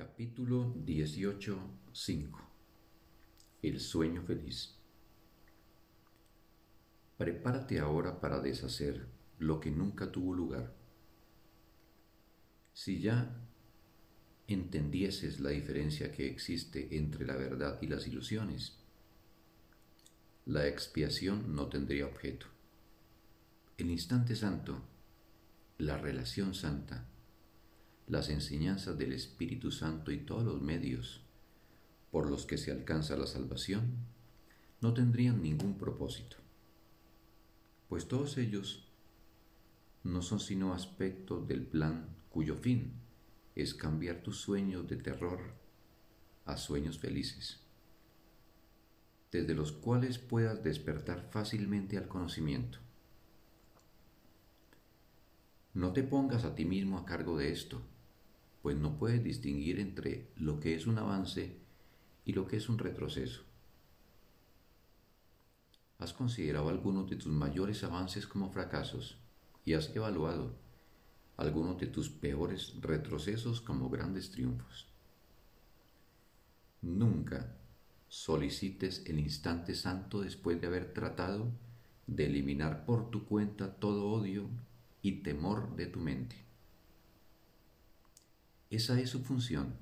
Capítulo 18.5 El sueño feliz Prepárate ahora para deshacer lo que nunca tuvo lugar. Si ya entendieses la diferencia que existe entre la verdad y las ilusiones, la expiación no tendría objeto. El instante santo, la relación santa, las enseñanzas del Espíritu Santo y todos los medios por los que se alcanza la salvación no tendrían ningún propósito, pues todos ellos no son sino aspectos del plan cuyo fin es cambiar tus sueños de terror a sueños felices, desde los cuales puedas despertar fácilmente al conocimiento. No te pongas a ti mismo a cargo de esto, pues no puedes distinguir entre lo que es un avance y lo que es un retroceso. ¿Has considerado algunos de tus mayores avances como fracasos y has evaluado algunos de tus peores retrocesos como grandes triunfos? Nunca solicites el instante santo después de haber tratado de eliminar por tu cuenta todo odio y temor de tu mente. Esa es su función.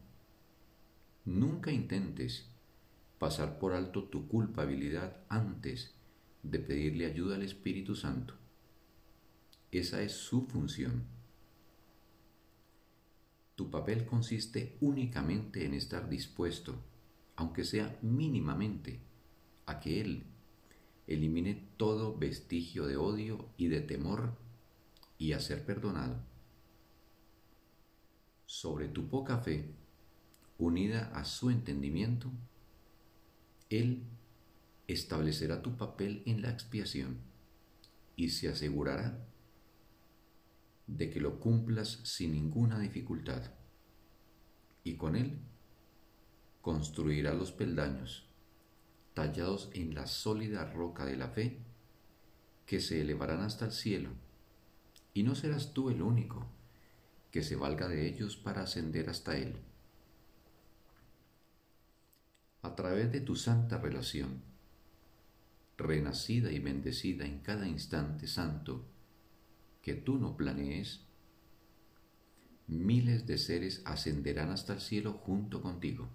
Nunca intentes pasar por alto tu culpabilidad antes de pedirle ayuda al Espíritu Santo. Esa es su función. Tu papel consiste únicamente en estar dispuesto, aunque sea mínimamente, a que Él elimine todo vestigio de odio y de temor y a ser perdonado sobre tu poca fe, unida a su entendimiento, Él establecerá tu papel en la expiación y se asegurará de que lo cumplas sin ninguna dificultad. Y con Él construirá los peldaños tallados en la sólida roca de la fe que se elevarán hasta el cielo. Y no serás tú el único que se valga de ellos para ascender hasta Él. A través de tu santa relación, renacida y bendecida en cada instante santo que tú no planees, miles de seres ascenderán hasta el cielo junto contigo.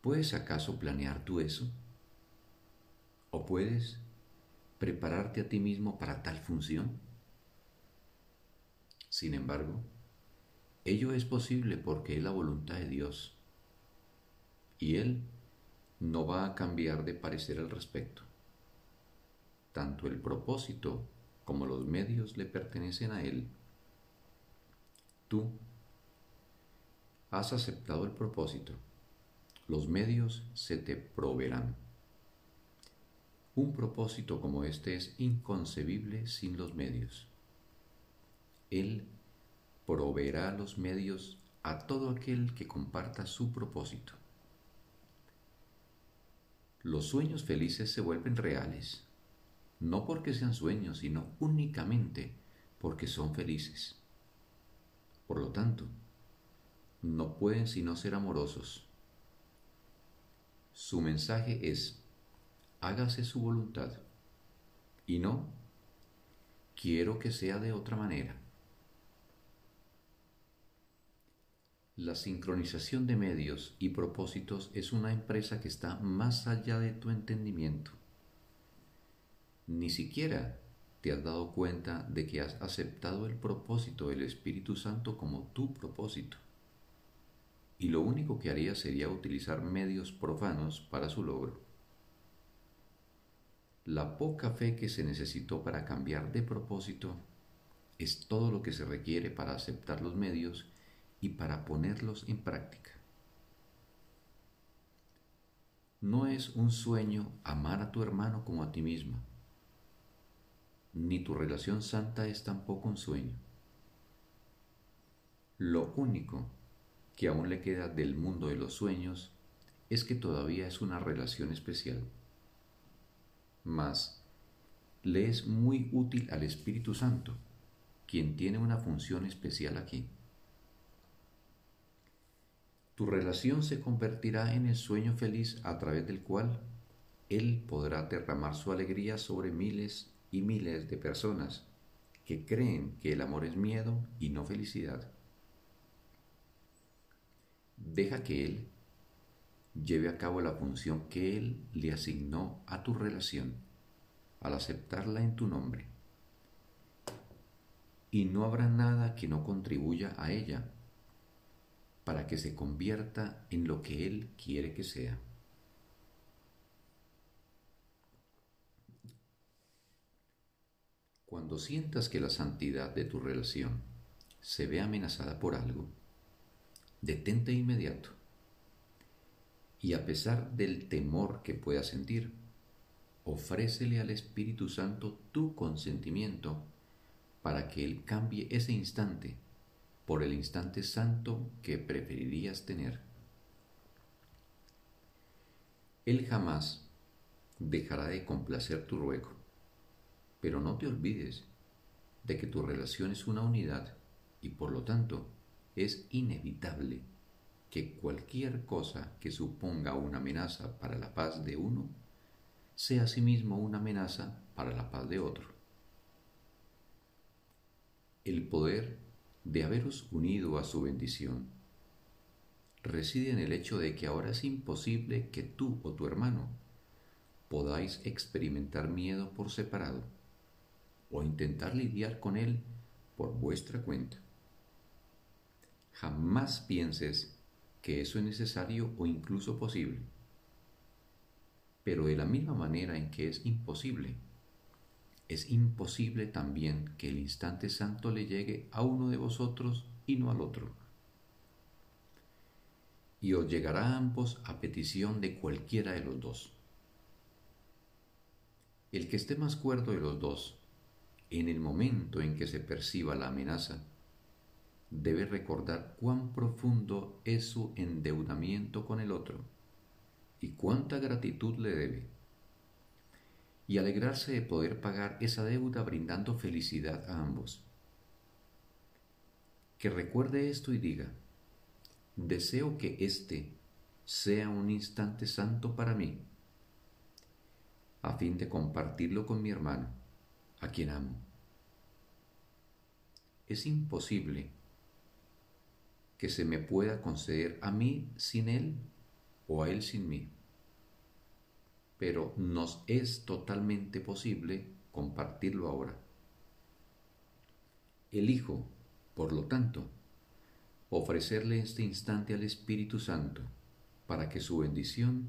¿Puedes acaso planear tú eso? ¿O puedes prepararte a ti mismo para tal función? Sin embargo, ello es posible porque es la voluntad de Dios y Él no va a cambiar de parecer al respecto. Tanto el propósito como los medios le pertenecen a Él. Tú has aceptado el propósito, los medios se te proveerán. Un propósito como este es inconcebible sin los medios. Él proveerá los medios a todo aquel que comparta su propósito. Los sueños felices se vuelven reales, no porque sean sueños, sino únicamente porque son felices. Por lo tanto, no pueden sino ser amorosos. Su mensaje es, hágase su voluntad, y no, quiero que sea de otra manera. La sincronización de medios y propósitos es una empresa que está más allá de tu entendimiento. Ni siquiera te has dado cuenta de que has aceptado el propósito del Espíritu Santo como tu propósito. Y lo único que haría sería utilizar medios profanos para su logro. La poca fe que se necesitó para cambiar de propósito es todo lo que se requiere para aceptar los medios y para ponerlos en práctica. No es un sueño amar a tu hermano como a ti mismo, ni tu relación santa es tampoco un sueño. Lo único que aún le queda del mundo de los sueños es que todavía es una relación especial. Mas, le es muy útil al Espíritu Santo, quien tiene una función especial aquí. Tu relación se convertirá en el sueño feliz a través del cual Él podrá derramar su alegría sobre miles y miles de personas que creen que el amor es miedo y no felicidad. Deja que Él lleve a cabo la función que Él le asignó a tu relación al aceptarla en tu nombre. Y no habrá nada que no contribuya a ella para que se convierta en lo que Él quiere que sea. Cuando sientas que la santidad de tu relación se ve amenazada por algo, detente inmediato y a pesar del temor que puedas sentir, ofrécele al Espíritu Santo tu consentimiento para que Él cambie ese instante por el instante santo que preferirías tener. Él jamás dejará de complacer tu ruego, pero no te olvides de que tu relación es una unidad y por lo tanto es inevitable que cualquier cosa que suponga una amenaza para la paz de uno sea asimismo una amenaza para la paz de otro. El poder de haberos unido a su bendición reside en el hecho de que ahora es imposible que tú o tu hermano podáis experimentar miedo por separado o intentar lidiar con él por vuestra cuenta. Jamás pienses que eso es necesario o incluso posible. Pero de la misma manera en que es imposible, es imposible también que el instante santo le llegue a uno de vosotros y no al otro. Y os llegará a ambos a petición de cualquiera de los dos. El que esté más cuerdo de los dos, en el momento en que se perciba la amenaza, debe recordar cuán profundo es su endeudamiento con el otro y cuánta gratitud le debe, y alegrarse de poder pagar esa deuda brindando felicidad a ambos. Que recuerde esto y diga, deseo que este sea un instante santo para mí, a fin de compartirlo con mi hermano, a quien amo. Es imposible que se me pueda conceder a mí sin Él o a Él sin mí. Pero nos es totalmente posible compartirlo ahora. Elijo, por lo tanto, ofrecerle este instante al Espíritu Santo para que su bendición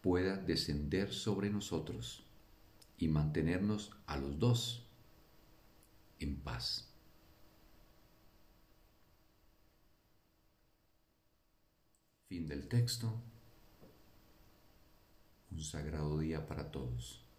pueda descender sobre nosotros y mantenernos a los dos en paz. Fin del texto. Un sagrado día para todos.